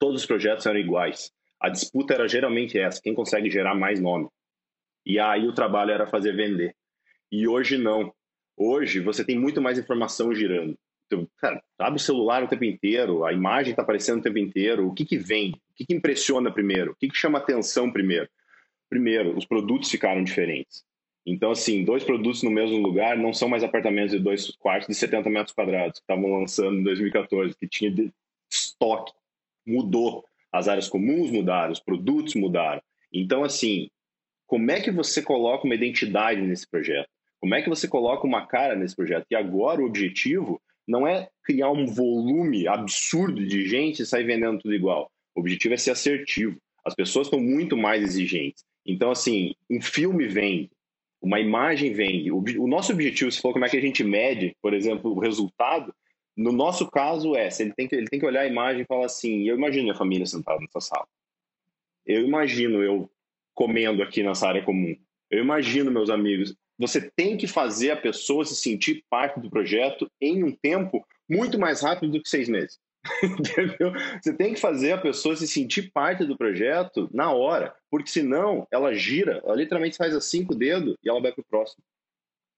[SPEAKER 5] Todos os projetos eram iguais. A disputa era geralmente essa, quem consegue gerar mais nome. E aí o trabalho era fazer vender. E hoje não. Hoje você tem muito mais informação girando. Cara, abre o celular o tempo inteiro, a imagem está aparecendo o tempo inteiro. O que, que vem? O que, que impressiona primeiro? O que, que chama atenção primeiro? Primeiro, os produtos ficaram diferentes. Então, assim, dois produtos no mesmo lugar não são mais apartamentos de dois quartos de 70 metros quadrados que estavam lançando em 2014, que tinha de estoque. Mudou. As áreas comuns mudaram, os produtos mudaram. Então, assim, como é que você coloca uma identidade nesse projeto? Como é que você coloca uma cara nesse projeto? E agora o objetivo não é criar um volume absurdo de gente e sair vendendo tudo igual. O objetivo é ser assertivo. As pessoas estão muito mais exigentes. Então, assim, um filme vende, uma imagem vende. O, nosso objetivo, se for como é que a gente mede, por exemplo, o resultado, no nosso caso é, ele tem que, ele tem que olhar a imagem e falar assim, eu imagino minha família sentada nessa sala. Eu imagino eu comendo aqui nessa área comum. Eu imagino meus amigos você tem que fazer a pessoa se sentir parte do projeto em um tempo muito mais rápido do que seis meses. *laughs* Entendeu? Você tem que fazer a pessoa se sentir parte do projeto na hora, porque senão ela gira, ela literalmente faz assim com o dedo e ela vai para o próximo.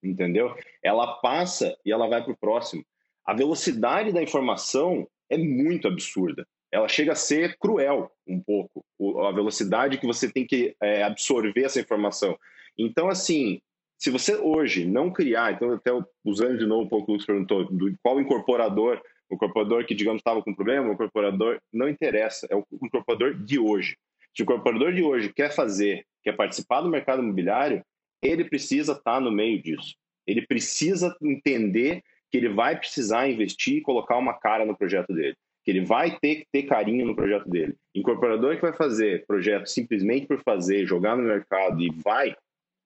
[SPEAKER 5] Entendeu? Ela passa e ela vai para o próximo. A velocidade da informação é muito absurda. Ela chega a ser cruel um pouco, a velocidade que você tem que é, absorver essa informação. Então, assim, Se você hoje não criar, então até usando de novo um pouco o Lucas perguntou, do qual incorporador, o incorporador que, digamos, estava com problema, o incorporador não interessa, é o incorporador de hoje. Se o incorporador de hoje quer fazer, quer participar do mercado imobiliário, ele precisa estar no meio disso. Ele precisa entender que ele vai precisar investir e colocar uma cara no projeto dele, que ele vai ter que ter carinho no projeto dele. Incorporador que vai fazer projeto simplesmente por fazer, jogar no mercado e vai,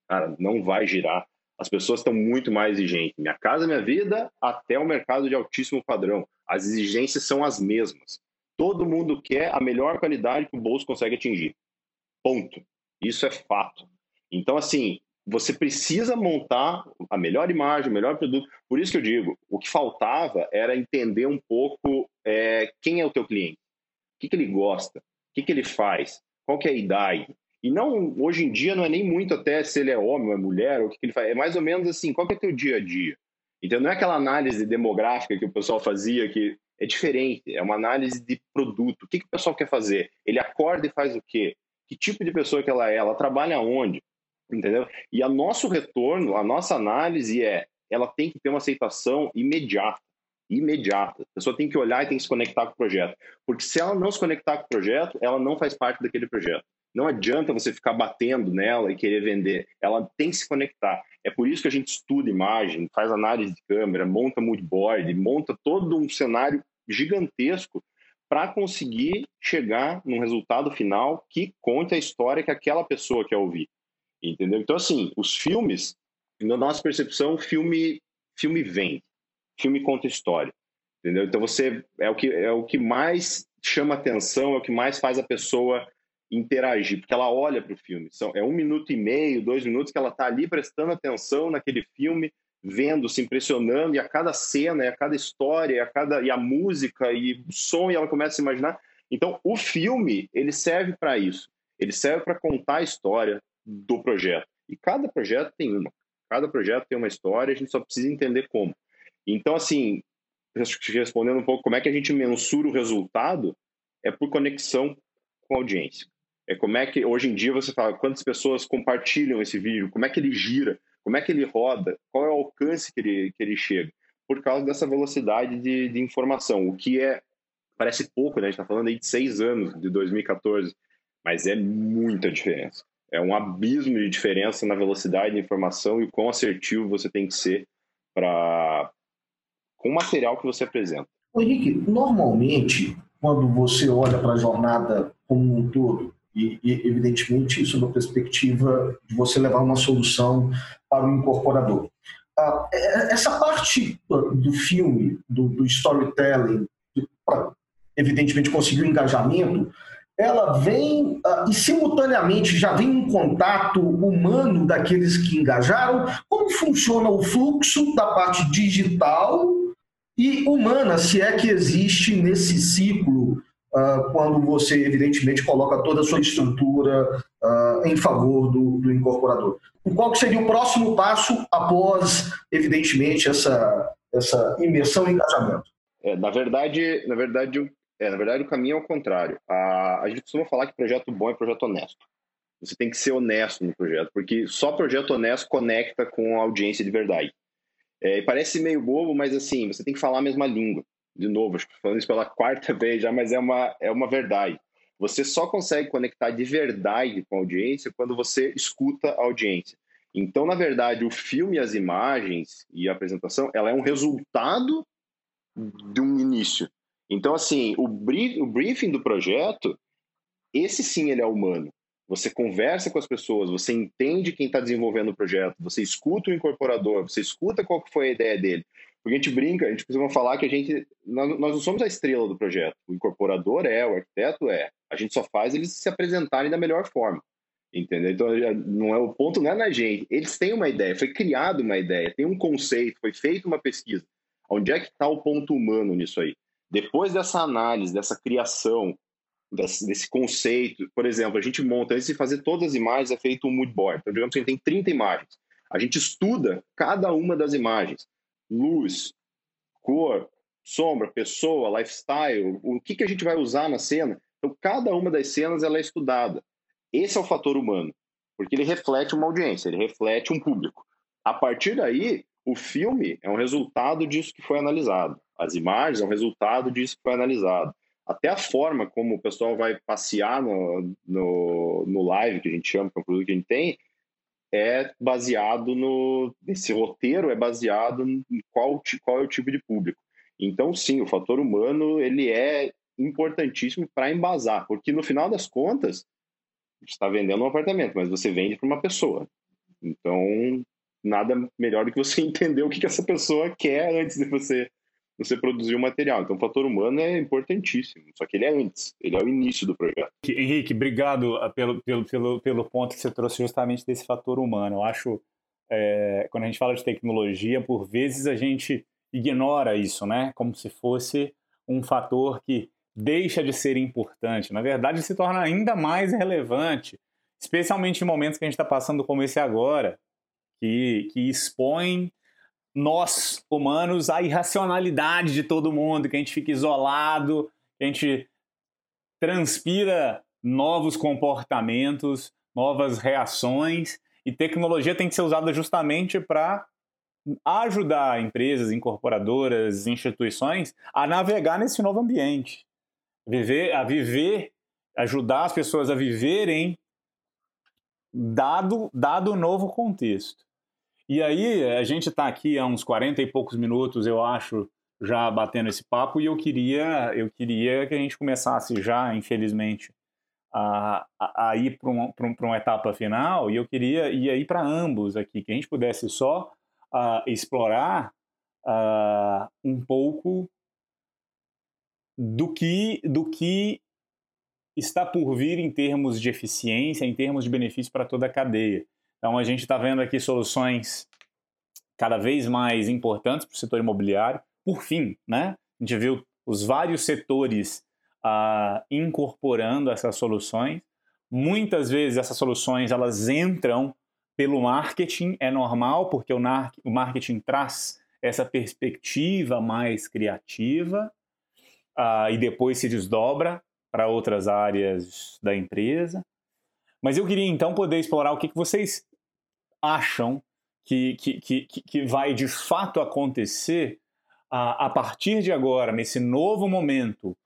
[SPEAKER 5] cara, não vai girar. As pessoas estão muito mais exigentes. Minha casa, minha vida, até o mercado de altíssimo padrão. As exigências são as mesmas. Todo mundo quer a melhor qualidade que o bolso consegue atingir. Ponto. Isso é fato. Então, assim, você precisa montar a melhor imagem, o melhor produto. Por isso que eu digo, o que faltava era entender um pouco é, quem é o teu cliente, o que, que ele gosta, o que, que ele faz, qual que é a idade. E não, hoje em dia não é nem muito até se ele é homem ou é mulher, ou o que, que ele faz. É mais ou menos assim, qual que é teu dia a dia. Então não é aquela análise demográfica que o pessoal fazia, que é diferente, é uma análise de produto. O que, que o pessoal quer fazer? Ele acorda e faz o quê? Que tipo de pessoa que ela é? Ela trabalha onde? entendeu? E a nosso retorno, a nossa análise é, ela tem que ter uma aceitação imediata, imediata. A pessoa tem que olhar e tem que se conectar com o projeto, porque se ela não se conectar com o projeto, ela não faz parte daquele projeto. Não adianta você ficar batendo nela e querer vender. Ela tem que se conectar. É por isso que a gente estuda imagem, faz análise de câmera, monta moodboard, monta todo um cenário gigantesco para conseguir chegar num resultado final que conte a história que aquela pessoa quer ouvir. Entendeu? Então, assim, os filmes, na nossa percepção, filme, filme vem, filme conta história. Entendeu? Então, você é o que, é o que mais chama atenção, é o que mais faz a pessoa interagir, porque ela olha para o filme. São, é um minuto e meio, dois minutos que ela está ali prestando atenção naquele filme, vendo, se impressionando, e a cada cena, e a cada história, e a, cada, e a música, e o som, e ela começa a imaginar. Então, o filme, ele serve para isso. Ele serve para contar a história, do projeto. E cada projeto tem uma. Cada projeto tem uma história, a gente só precisa entender como. Então, assim, respondendo um pouco como é que a gente mensura o resultado, é por conexão com a audiência. É como é que hoje em dia você fala quantas pessoas compartilham esse vídeo, como é que ele gira, como é que ele roda, qual é o alcance que ele, que ele chega, por causa dessa velocidade de, de informação, o que é parece pouco, né? A gente está falando aí de seis anos, de 2014, mas é muita diferença. É um abismo de diferença na velocidade de informação e quão assertivo você tem que ser para com o material que você apresenta.
[SPEAKER 3] O Henrique, normalmente, quando você olha para a jornada como um todo, e, evidentemente isso da perspectiva de você levar uma solução para o incorporador, ah, é, essa parte do filme, do, do storytelling, para evidentemente conseguir o engajamento, ela vem uh, e simultaneamente já vem um contato humano daqueles que engajaram. Como funciona o fluxo da parte digital e humana, se é que existe nesse ciclo, uh, quando você evidentemente coloca toda a sua estrutura uh, em favor do, do incorporador? E qual seria o próximo passo após, evidentemente, essa, essa imersão e engajamento?
[SPEAKER 5] É, na verdade, na verdade, é, na verdade, o caminho é o contrário. A, a gente costuma falar que projeto bom é projeto honesto. Você tem que ser honesto no projeto, porque só projeto honesto conecta com a audiência de verdade. É, parece meio bobo, mas assim, você tem que falar a mesma língua. De novo, falando isso pela quarta *laughs* vez já, mas é uma, é uma verdade. Você só consegue conectar de verdade com a audiência quando você escuta a audiência. Então, na verdade, o filme, as imagens e a apresentação, ela é um resultado de um início. Então, assim, o, brief, o briefing do projeto, esse sim ele é humano. Você conversa com as pessoas, você entende quem está desenvolvendo o projeto, você escuta o incorporador, você escuta qual que foi a ideia dele. Porque a gente brinca, a gente costuma falar que a gente, nós, não somos a estrela do projeto. O incorporador é, o arquiteto é. A gente só faz eles se apresentarem da melhor forma. Entendeu? Então, não é o ponto não é na gente. Eles têm uma ideia, foi criada uma ideia, tem um conceito, foi feita uma pesquisa. Onde é que está o ponto humano nisso aí? Depois dessa análise, dessa criação, desse, desse, conceito, por exemplo, a gente monta, antes de fazer todas as imagens, é feito um mood board. Então, digamos que a gente tem 30 imagens. A gente estuda cada uma das imagens. Luz, cor, sombra, pessoa, lifestyle, o que, que a gente vai usar na cena. Então, cada uma das cenas ela é estudada. Esse é o fator humano, porque ele reflete uma audiência, ele reflete um público. A partir daí, o filme é um resultado disso que foi analisado. As imagens é um resultado disso que foi analisado. Até a forma como o pessoal vai passear no, no, no live, que a gente chama, que é um produto que a gente tem, é baseado no. Esse roteiro é baseado em qual, qual é o tipo de público. Então, sim, o fator humano ele é importantíssimo para embasar, porque no final das contas, está vendendo um apartamento, mas você vende para uma pessoa. Então, nada melhor do que você *laughs* entender o que, que essa pessoa quer antes de você você produzir o material. Então, o fator humano é importantíssimo, só que ele é antes, ele é o início do projeto.
[SPEAKER 2] Henrique, obrigado ah, pelo, pelo, pelo, pelo ponto que você trouxe justamente desse fator humano. Eu acho, é, quando a gente fala de tecnologia, por vezes a gente ignora isso, né? Como se fosse um fator que deixa de ser importante. Na verdade, se torna ainda mais relevante, especialmente em momentos que a gente está passando como esse agora, que, que expõe nós, humanos, à irracionalidade de todo mundo, que a gente fica isolado, que a gente transpira novos comportamentos, novas reações, e tecnologia tem que ser usada justamente para ajudar empresas, incorporadoras, instituições a navegar nesse novo ambiente, viver, a viver, ajudar as pessoas a viverem dado dado o novo contexto. E aí, a gente está aqui há uns 40 e poucos minutos, eu acho, já batendo esse papo, e eu queria, eu queria que a gente começasse já, infelizmente, a, a, ir para um, um, uma etapa final, e eu queria ir aí para ambos aqui, que a gente pudesse só uh, explorar uh, um pouco do que, do que está por vir em termos de eficiência, em termos de benefício para toda a cadeia. Então, a gente está vendo aqui soluções cada vez mais importantes para o setor imobiliário. Por fim, né? a gente viu os vários setores uh, incorporando essas soluções. Muitas vezes essas soluções elas entram pelo marketing, é normal, porque o, o marketing traz essa perspectiva mais criativa uh, e depois se desdobra para outras áreas da empresa. Mas eu queria então poder explorar o que, que vocês acham que, que, que, que vai de fato acontecer a, a partir de agora, nesse novo momento,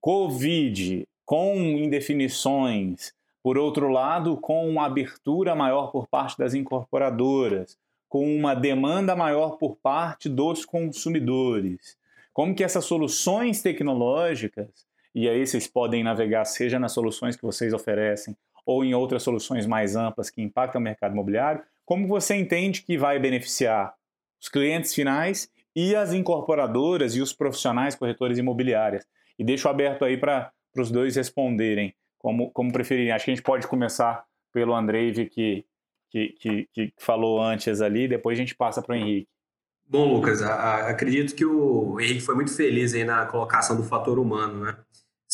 [SPEAKER 2] Covid, com indefinições, por outro lado, com uma abertura maior por parte das incorporadoras, com uma demanda maior por parte dos consumidores. Como que essas soluções tecnológicas, e aí vocês podem navegar seja nas soluções que vocês oferecem ou em outras soluções mais amplas que impactam o mercado imobiliário, como você entende que vai beneficiar os clientes finais e as incorporadoras e os profissionais corretores imobiliários? E deixo aberto aí para os dois responderem, como, como preferirem. Acho que a gente pode começar pelo Andrei, que, que, que, que falou antes ali, depois a gente passa para o Henrique.
[SPEAKER 4] Bom, Lucas, a, a, acredito que o Henrique foi muito feliz aí na colocação do fator humano, né?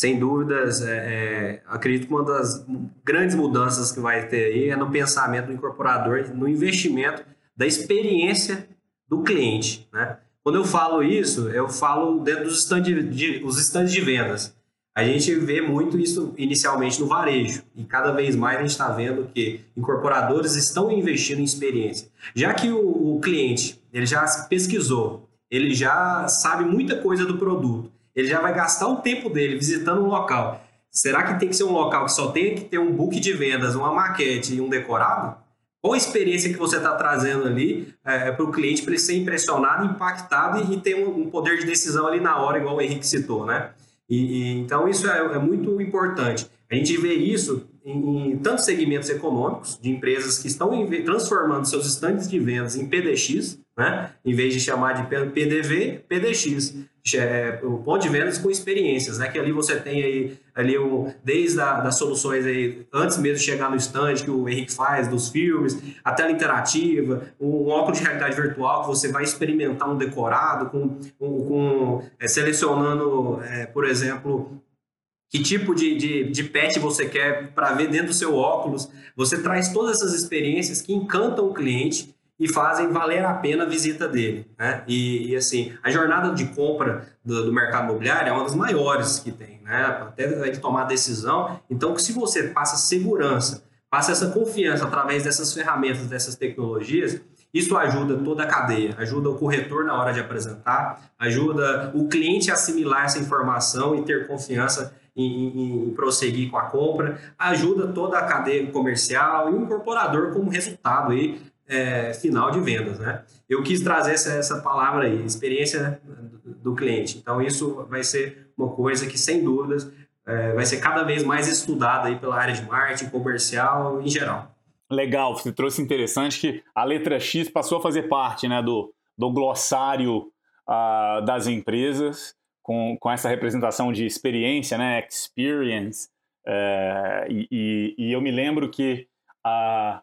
[SPEAKER 4] Sem dúvidas, é, é, acredito que uma das grandes mudanças que vai ter aí é no pensamento do incorporador, no investimento da experiência do cliente. Né? Quando eu falo isso, eu falo dentro dos stands de, os de vendas. A gente vê muito isso inicialmente no varejo e cada vez mais a gente está vendo que incorporadores estão investindo em experiência. Já que o, o cliente ele já pesquisou, ele já sabe muita coisa do produto, ele já vai gastar o tempo dele visitando um local. Será que tem que ser um local que só tenha que ter um book de vendas, uma maquete e um decorado? Qual a experiência que você está trazendo ali é, para o cliente para ele ser impressionado, impactado e, e ter um, um, poder de decisão ali na hora, igual o Henrique citou, né? E, e então isso é, é, muito importante. A gente vê isso em, em, tantos segmentos econômicos de empresas que estão transformando seus estandes de vendas em PDX, né? Em vez de chamar de PDV, PDX o ponto de vendas com experiências, né? Que ali você tem aí ali um, desde a, das soluções aí antes mesmo de chegar no stand que o Henrique faz dos filmes, a tela interativa, um, óculos de realidade virtual que você vai experimentar um decorado com, com, com é, selecionando, é, por exemplo, que tipo de, de, de pet você quer para ver dentro do seu óculos. Você traz todas essas experiências que encantam o cliente e fazem valer a pena a visita dele. Né? E, e assim, a jornada de compra do, do, mercado imobiliário é uma das maiores que tem, né? até de tomar decisão. Então, se você passa segurança, passa essa confiança através dessas ferramentas, dessas tecnologias, Isso ajuda toda a cadeia, ajuda o corretor na hora de apresentar, ajuda o cliente a assimilar essa informação e ter confiança em, em, prosseguir com a compra, ajuda toda a cadeia comercial e o incorporador como resultado aí, é, final de vendas. Né? Eu quis trazer essa, essa palavra aí, experiência do cliente. Então, isso vai ser uma coisa que, sem dúvidas, é, vai ser cada vez mais estudada aí pela área de marketing, comercial em geral.
[SPEAKER 2] Legal, você trouxe interessante que a letra X passou a fazer parte né, do, do glossário uh, das empresas com, com essa representação de experiência, né, experience. É, e, e, eu me lembro que a,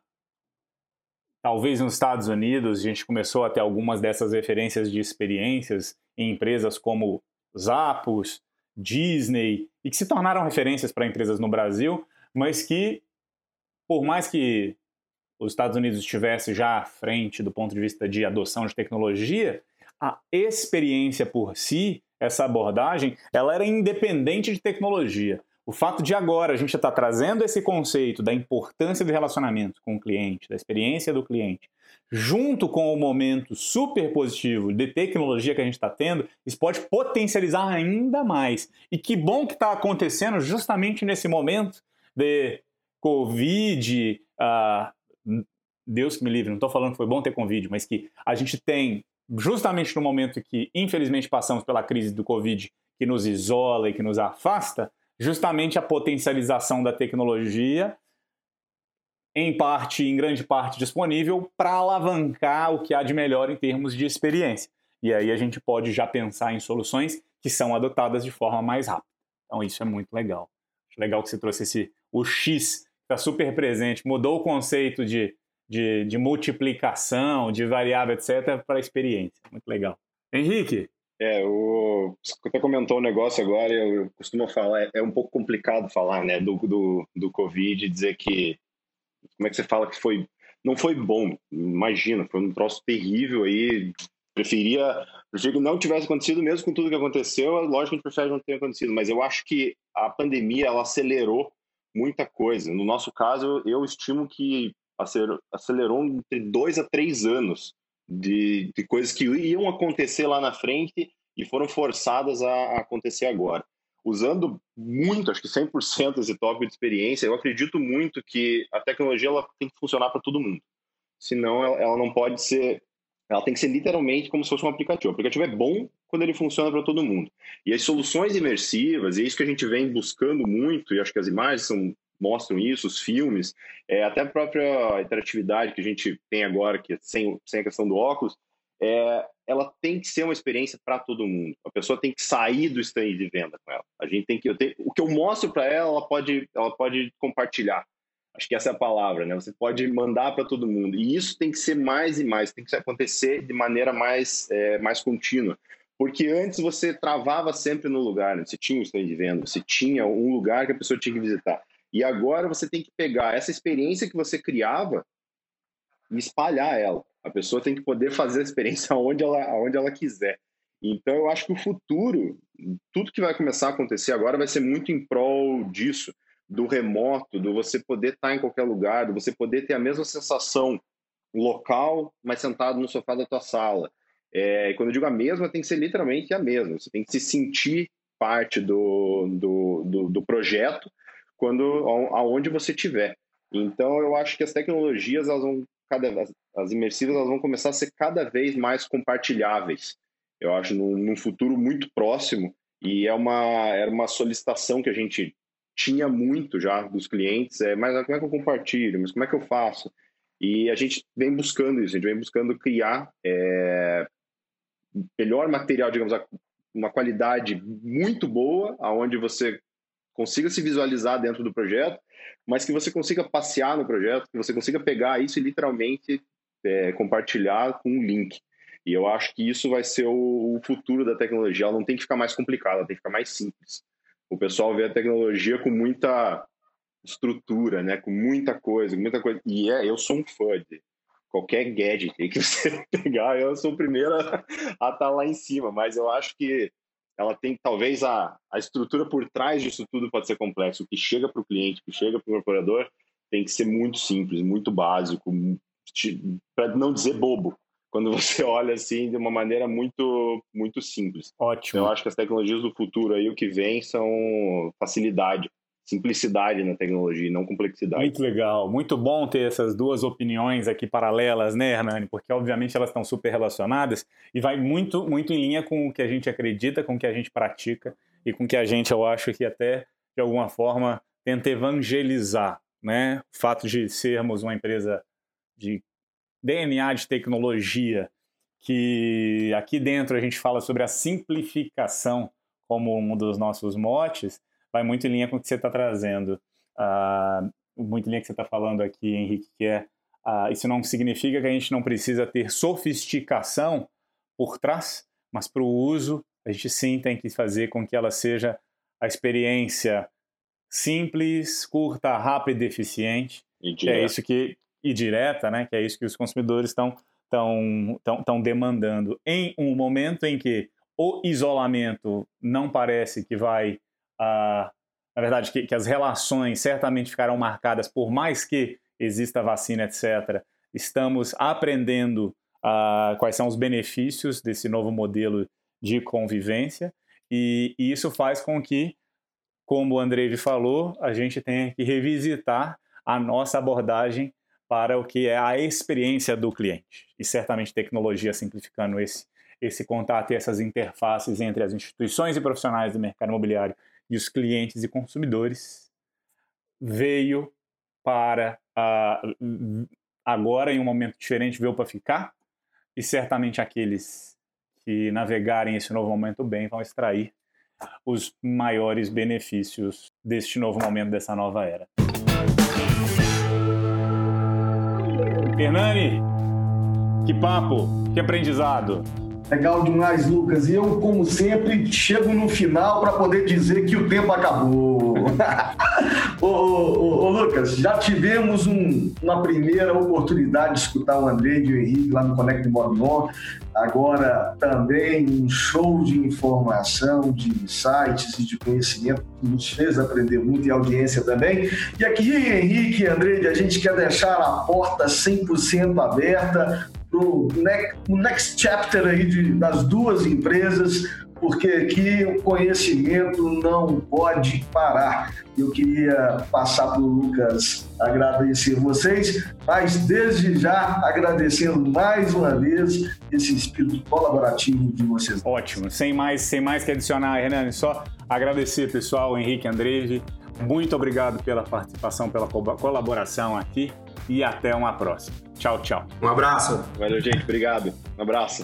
[SPEAKER 2] talvez nos Estados Unidos a gente começou a ter algumas dessas referências de experiências em empresas como Zappos, Disney, e que se tornaram referências para empresas no Brasil, mas que, por mais que os Estados Unidos estivesse já à frente do ponto de vista de adoção de tecnologia, a experiência por si essa abordagem, ela era independente de tecnologia. O fato de agora a gente estar tá trazendo esse conceito da importância do relacionamento com o cliente, da experiência do cliente, junto com o momento super positivo de tecnologia que a gente está tendo, isso pode potencializar ainda mais. E que bom que está acontecendo justamente nesse momento de Covid. Uh, Deus que me livre, não estou falando que foi bom ter Covid, mas que a gente tem justamente no momento que, infelizmente, passamos pela crise do Covid, que nos isola e que nos afasta, justamente a potencialização da tecnologia, em parte, em grande parte disponível, para alavancar o que há de melhor em termos de experiência. E aí a gente pode já pensar em soluções que são adotadas de forma mais rápida. Então isso é muito legal. Legal que você trouxe esse o X está super presente, mudou o conceito de de, de multiplicação, de variável, etc., para a experiência. Muito legal. Henrique?
[SPEAKER 5] É, o, você até comentou um negócio agora, eu costumo falar, é, é um pouco complicado falar, né, do, do, do Covid, dizer que, como é que você fala que foi, não foi bom, imagina, foi um troço terrível aí, preferia, preferia que não tivesse acontecido mesmo com tudo que aconteceu, lógico que a gente prefere não ter acontecido, mas eu acho que a pandemia, ela acelerou muita coisa, no nosso caso, eu estimo que acelerou entre dois a três anos de, de coisas que iam acontecer lá na frente e foram forçadas a, acontecer agora. Usando muito, acho que 100% esse tópico de experiência, eu acredito muito que a tecnologia ela tem que funcionar para todo mundo. Senão ela, ela não pode ser ela tem que ser literalmente como se fosse um aplicativo. O aplicativo é bom quando ele funciona para todo mundo. E as soluções imersivas, e é isso que a gente vem buscando muito, e acho que as imagens são mostram isso, os filmes, é, até a própria interatividade que a gente tem agora, que sem, sem a questão do óculos, é, ela tem que ser uma experiência para todo mundo. A pessoa tem que sair do stand de venda com ela. A gente tem que, tenho, o que eu mostro para ela, ela pode, ela pode compartilhar. Acho que essa é a palavra, né? Você pode mandar para todo mundo. E isso tem que ser mais e mais, tem que acontecer de maneira mais, é, mais contínua. Porque antes você travava sempre no lugar, né? você tinha um stand de venda, você tinha um lugar que a pessoa tinha que visitar. E agora você tem que pegar essa experiência que você criava e espalhar ela. A pessoa tem que poder fazer a experiência *laughs* onde ela, onde ela quiser. Então, eu acho que o futuro, tudo que vai começar a acontecer agora vai ser muito em prol disso, do remoto, do você poder estar em qualquer lugar, do você poder ter a mesma sensação local, mas sentado no sofá da tua sala. É, quando eu digo a mesma, tem que ser literalmente a mesma. Você tem que se sentir parte do, do, do, do projeto quando aonde você tiver. Então eu acho que as tecnologias elas vão cada as imersivas elas vão começar a ser cada vez mais compartilháveis. Eu acho num, num futuro muito próximo e é uma era uma solicitação que a gente tinha muito já dos clientes, é, mas como é que eu compartilho, mas como é que eu faço? E a gente vem buscando isso, a gente vem buscando criar é, melhor material, digamos, uma qualidade muito boa, aonde você consiga se visualizar dentro do projeto, mas que você consiga passear no projeto, que você consiga pegar isso e literalmente é, compartilhar com um link. E eu acho que isso vai ser o, futuro da tecnologia. Ela não tem que ficar mais complicada, ela tem que ficar mais simples. O pessoal vê a tecnologia com muita estrutura, né? Com muita coisa, muita coisa. E é, eu sou um fã de qualquer gadget que você *laughs* pegar, eu sou o primeiro a estar tá lá em cima. Mas eu acho que ela tem talvez a, a estrutura por trás disso tudo pode ser complexo. O que chega para o cliente, o que chega para o incorporador, tem que ser muito simples, muito básico, para não dizer bobo, quando você *laughs* olha assim de uma maneira muito muito simples.
[SPEAKER 2] Ótimo.
[SPEAKER 5] Eu acho que as tecnologias do futuro aí o que vem são facilidade, simplicidade na tecnologia, não complexidade.
[SPEAKER 2] Muito legal, muito bom ter essas duas opiniões aqui paralelas, né, Hernani? Porque obviamente elas estão super relacionadas e vai muito muito em linha com o que a gente acredita, com o que a gente pratica e com o que a gente, eu acho que até de alguma forma tenta evangelizar, né? O fato de sermos uma empresa de DNA de tecnologia, que aqui dentro a gente fala sobre a simplificação como um dos nossos motes, vai muito em linha com o que você está trazendo. Uh, muito em linha com o que você está falando aqui, Henrique, que é uh, isso não significa que a gente não precisa ter sofisticação por trás, mas para o uso a gente sim tem que fazer com que ela seja a experiência simples, curta, rápida e eficiente. E que é isso que e direta, né? Que é isso que os consumidores estão estão tão, demandando em um momento em que o isolamento não parece que vai, uh, na verdade, que, que, as relações certamente ficarão marcadas por mais que exista vacina, etc. Estamos aprendendo uh, quais são os benefícios desse novo modelo de convivência e, e isso faz com que como o Andrei falou, a gente tem que revisitar a nossa abordagem para o que é a experiência do cliente. E certamente tecnologia simplificando esse, esse contato e essas interfaces entre as instituições e profissionais do mercado imobiliário e os clientes e consumidores veio para uh, agora, em um momento diferente, veio para ficar. E certamente aqueles que navegarem esse novo momento bem vão extrair os maiores benefícios deste novo momento, dessa nova era. Hernani, que papo, que aprendizado.
[SPEAKER 3] Legal demais, Lucas. E eu, como sempre, chego no final para poder dizer que o tempo acabou. *laughs* ô, ô, ô, Lucas, já tivemos um, uma primeira oportunidade de escutar o André e o Henrique lá no Connect Mobion. Agora também um show de informação, de insights e de conhecimento que nos fez aprender muito e a audiência também. E aqui, Henrique e André, a gente quer deixar a porta 100% aberta pro next, next chapter aí de, das duas empresas, porque aqui o conhecimento não pode parar. Eu queria passar para o Lucas agradecer vocês, mas desde já agradecendo mais uma vez esse espírito colaborativo de vocês.
[SPEAKER 2] Ótimo, sem mais, sem mais que adicionar, Renan, só agradecer pessoal, Henrique Andreve, muito obrigado pela participação, pela colaboração aqui e até uma próxima. Tchau, tchau.
[SPEAKER 4] Um abraço.
[SPEAKER 5] Valeu, gente. Obrigado. Um abraço.